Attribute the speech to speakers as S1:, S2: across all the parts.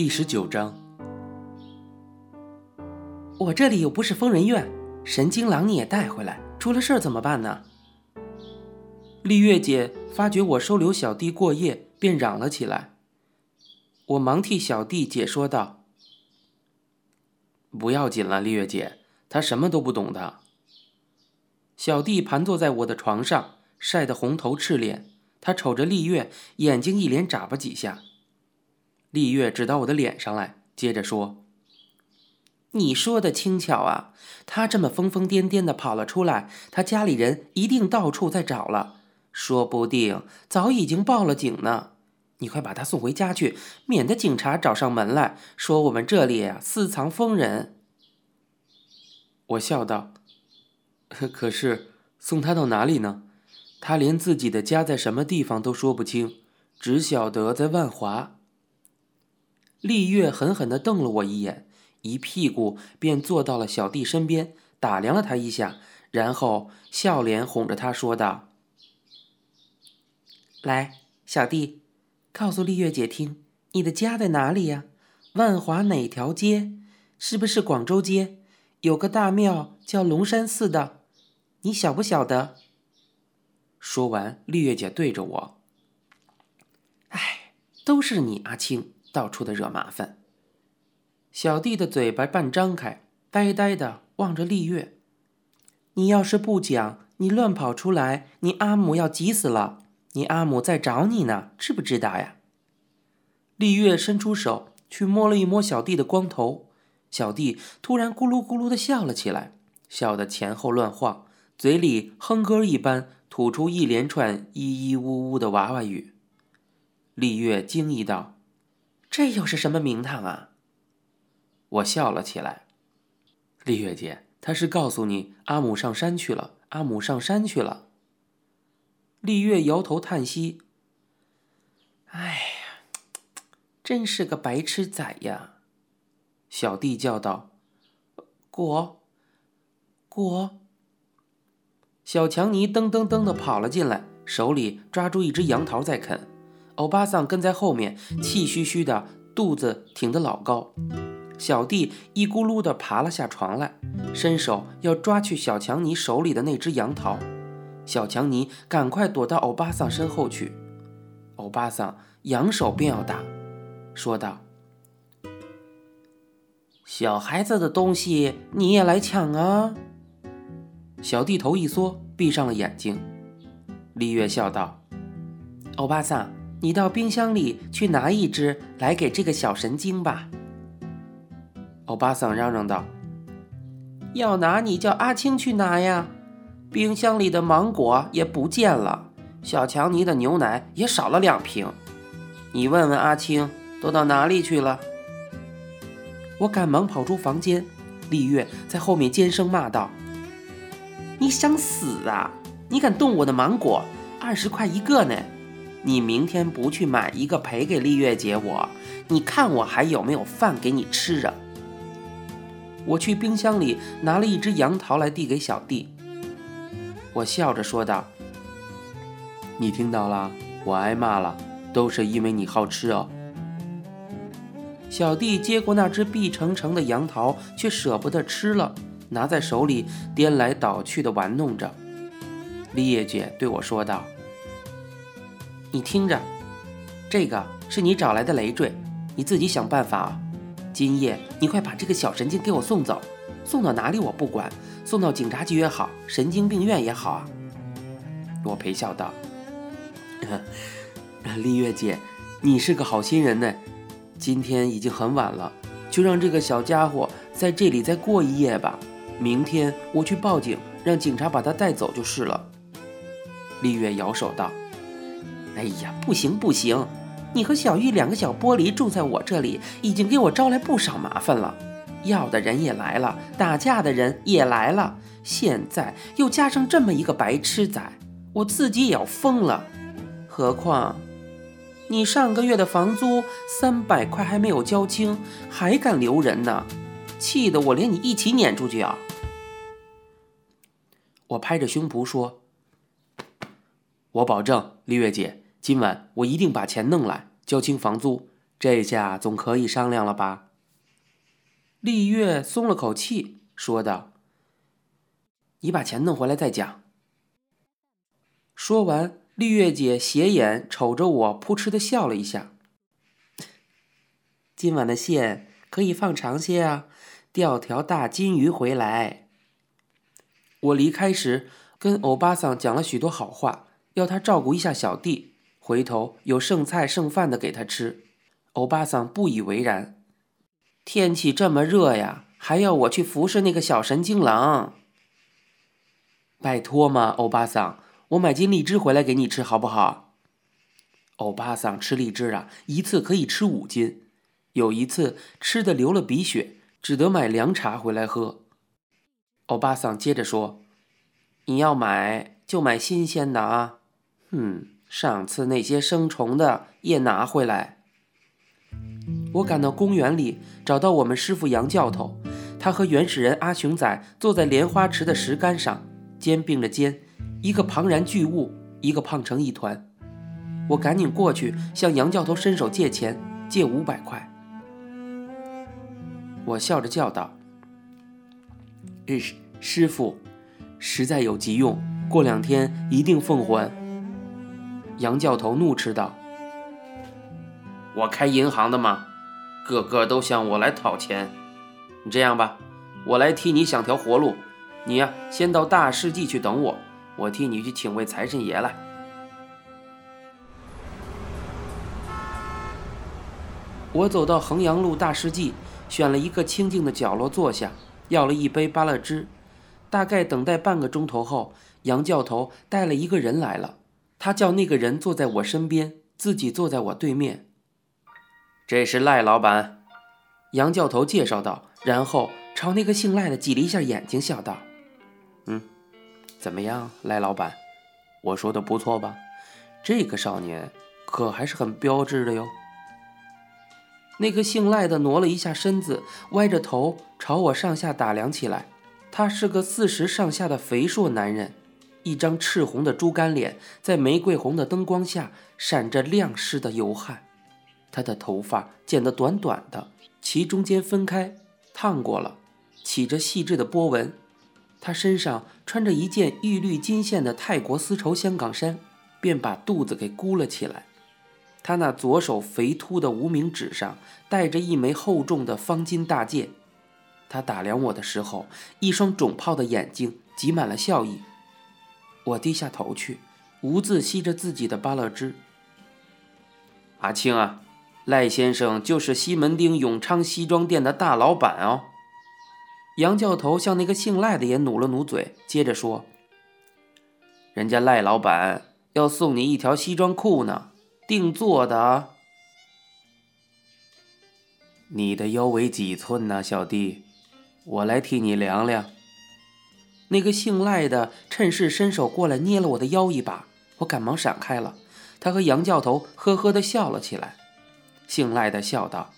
S1: 第十九章，
S2: 我这里又不是疯人院，神经狼你也带回来，出了事儿怎么办呢？
S1: 丽月姐发觉我收留小弟过夜，便嚷了起来。我忙替小弟解说道：“不要紧了，丽月姐，他什么都不懂的。”小弟盘坐在我的床上，晒得红头赤脸。他瞅着丽月，眼睛一连眨巴几下。丽月指到我的脸上来，接着说：“
S2: 你说的轻巧啊！他这么疯疯癫癫的跑了出来，他家里人一定到处在找了，说不定早已经报了警呢。你快把他送回家去，免得警察找上门来说我们这里啊私藏疯人。”
S1: 我笑道：“ 可是送他到哪里呢？”他连自己的家在什么地方都说不清，只晓得在万华。丽月狠狠地瞪了我一眼，一屁股便坐到了小弟身边，打量了他一下，然后笑脸哄着他说道：“
S2: 来，小弟，告诉丽月姐听，你的家在哪里呀？万华哪条街？是不是广州街？有个大庙叫龙山寺的，你晓不晓得？”
S1: 说完，丽月姐对着我：“
S2: 哎，都是你阿青，到处的惹麻烦。”小弟的嘴巴半张开，呆呆的望着丽月：“你要是不讲，你乱跑出来，你阿母要急死了。你阿母在找你呢，知不知道呀？”
S1: 丽月伸出手去摸了一摸小弟的光头，小弟突然咕噜咕噜的笑了起来，笑得前后乱晃，嘴里哼歌一般。吐出一连串咿咿呜呜的娃娃语，丽月惊异道：“
S2: 这又是什么名堂啊？”
S1: 我笑了起来。丽月姐，他是告诉你阿母上山去了，阿母上山去了。
S2: 丽月摇头叹息：“哎呀，真是个白痴仔呀！”
S1: 小弟叫道：“
S2: 果，果。”
S1: 小强尼噔噔噔的跑了进来，手里抓住一只杨桃在啃。欧巴桑跟在后面，气吁吁的，肚子挺得老高。小弟一咕噜地爬了下床来，伸手要抓去小强尼手里的那只杨桃。小强尼赶快躲到欧巴桑身后去。欧巴桑扬手便要打，说道：“
S2: 小孩子的东西你也来抢啊！”
S1: 小弟头一缩，闭上了眼睛。丽月笑道：“
S2: 欧巴桑，你到冰箱里去拿一只来给这个小神经吧。”
S1: 欧巴桑嚷嚷道：“
S2: 要拿你叫阿青去拿呀！冰箱里的芒果也不见了，小强尼的牛奶也少了两瓶。你问问阿青都到哪里去了？”
S1: 我赶忙跑出房间，丽月在后面尖声骂道。
S2: 你想死啊！你敢动我的芒果？二十块一个呢！你明天不去买一个赔给丽月姐我，你看我还有没有饭给你吃啊？
S1: 我去冰箱里拿了一只杨桃来递给小弟，我笑着说道：“你听到了？我挨骂了，都是因为你好吃哦。”小弟接过那只碧澄澄的杨桃，却舍不得吃了。拿在手里颠来倒去的玩弄着，丽叶姐对我说道：“
S2: 你听着，这个是你找来的累赘，你自己想办法啊！今夜你快把这个小神经给我送走，送到哪里我不管，送到警察局也好，神经病院也好啊！”
S1: 我陪笑道：“ 丽月姐，你是个好心人呢。今天已经很晚了，就让这个小家伙在这里再过一夜吧。”明天我去报警，让警察把他带走就是了。
S2: 丽月摇手道：“哎呀，不行不行，你和小玉两个小玻璃住在我这里，已经给我招来不少麻烦了。要的人也来了，打架的人也来了，现在又加上这么一个白痴仔，我自己也要疯了。何况你上个月的房租三百块还没有交清，还敢留人呢？气得我连你一起撵出去啊！”
S1: 我拍着胸脯说：“我保证，丽月姐，今晚我一定把钱弄来，交清房租，这下总可以商量了吧？
S2: 丽月松了口气，说道：“你把钱弄回来再讲。”说完，丽月姐斜眼瞅着我，扑哧的笑了一下。今晚的线可以放长些啊，钓条大金鱼回来。我离开时，跟欧巴桑讲了许多好话，要他照顾一下小弟，回头有剩菜剩饭的给他吃。欧巴桑不以为然。天气这么热呀，还要我去服侍那个小神经狼？拜托嘛，欧巴桑，我买斤荔枝回来给你吃好不好？欧巴桑吃荔枝啊，一次可以吃五斤，有一次吃的流了鼻血，只得买凉茶回来喝。欧巴桑接着说：“你要买就买新鲜的啊，嗯，上次那些生虫的也拿回来。”我赶到公园里，找到我们师傅杨教头，他和原始人阿雄仔坐在莲花池的石杆上，肩并着肩，一个庞然巨物，一个胖成一团。我赶紧过去向杨教头伸手借钱，借五百块。我笑着叫道：“师师傅，实在有急用，过两天一定奉还。”杨教头怒斥道：“我开银行的吗？”个个都向我来讨钱，你这样吧，我来替你想条活路。你呀，先到大世纪去等我，我替你去请位财神爷来。我走到衡阳路大世纪，选了一个清静的角落坐下，要了一杯芭乐汁。大概等待半个钟头后，杨教头带了一个人来了，他叫那个人坐在我身边，自己坐在我对面。这是赖老板，杨教头介绍道，然后朝那个姓赖的挤了一下眼睛，笑道：“嗯，怎么样，赖老板？我说的不错吧？这个少年可还是很标致的哟。”那个姓赖的挪了一下身子，歪着头朝我上下打量起来。他是个四十上下的肥硕男人，一张赤红的猪肝脸，在玫瑰红的灯光下闪着亮湿的油汗。他的头发剪得短短的，其中间分开，烫过了，起着细致的波纹。他身上穿着一件玉绿金线的泰国丝绸香港衫，便把肚子给箍了起来。他那左手肥秃的无名指上戴着一枚厚重的方金大戒。他打量我的时候，一双肿泡的眼睛挤满了笑意。我低下头去，无字吸着自己的芭乐汁。阿青啊！赖先生就是西门町永昌西装店的大老板哦。杨教头向那个姓赖的也努了努嘴，接着说：“人家赖老板要送你一条西装裤呢，定做的。你的腰围几寸呢，小弟？我来替你量量。”那个姓赖的趁势伸手过来捏了我的腰一把，我赶忙闪开了。他和杨教头呵呵的笑了起来。姓赖的笑道：“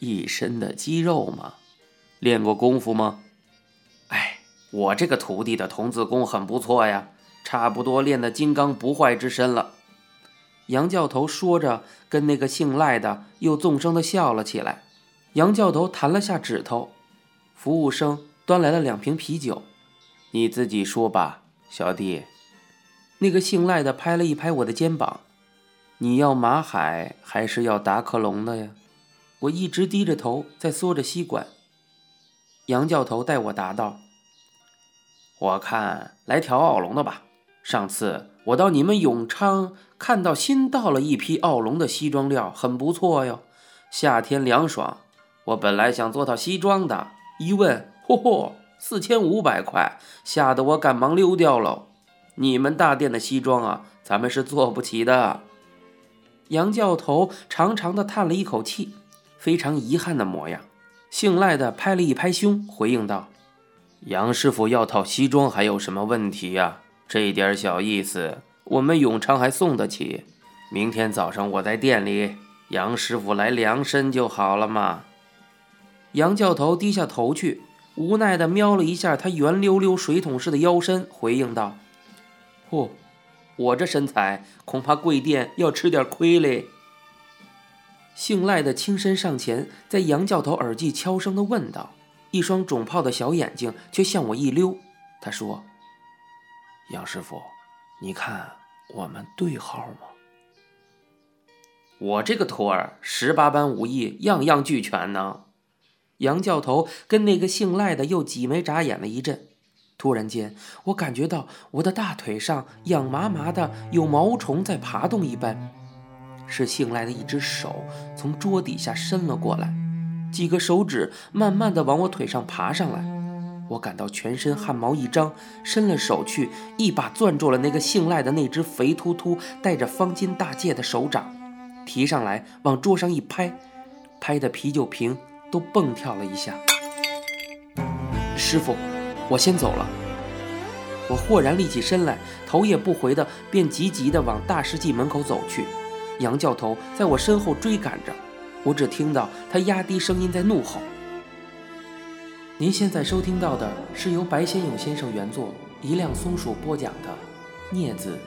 S2: 一身的肌肉嘛，练过功夫吗？哎，我这个徒弟的童子功很不错呀，差不多练的金刚不坏之身了。”杨教头说着，跟那个姓赖的又纵声的笑了起来。杨教头弹了下指头，服务生端来了两瓶啤酒。你自己说吧，小弟。那个姓赖的拍了一拍我的肩膀。你要马海还是要达克隆的呀？我一直低着头在嗦着吸管。杨教头带我答道：“我看来条奥龙的吧。上次我到你们永昌看到新到了一批奥龙的西装料，很不错哟。夏天凉爽。我本来想做套西装的，一问，嚯嚯，四千五百块，吓得我赶忙溜掉了。你们大店的西装啊，咱们是做不起的。”杨教头长长的叹了一口气，非常遗憾的模样。姓赖的拍了一拍胸，回应道：“杨师傅要套西装还有什么问题呀？这点小意思，我们永昌还送得起。明天早上我在店里，杨师傅来量身就好了嘛。”杨教头低下头去，无奈的瞄了一下他圆溜溜水桶似的腰身，回应道：“嚯，
S1: 我这身材恐怕贵店要吃点亏嘞。
S2: 姓赖的轻身上前，在杨教头耳际悄声地问道，一双肿泡的小眼睛却向我一溜。他说：“
S3: 杨师傅，你看我们对号吗？”
S1: 我这个徒儿十八般武艺，样样俱全呢。
S2: 杨教头跟那个姓赖的又挤眉眨眼了一阵。突然间，我感觉到我的大腿上痒麻麻的，有毛虫在爬动一般。是姓赖的一只手从桌底下伸了过来，几个手指慢慢的往我腿上爬上来，我感到全身汗毛一张，伸了手去，一把攥住了那个姓赖的那只肥秃秃、戴着方巾大戒的手掌，提上来往桌上一拍，拍的啤酒瓶都蹦跳了一下。师傅，我先走了。我豁然立起身来，头也不回的便急急的往大世纪门口走去。杨教头在我身后追赶着，我只听到他压低声音在怒吼。您现在收听到的是由白先勇先生原作、一辆松鼠播讲的《镊子》。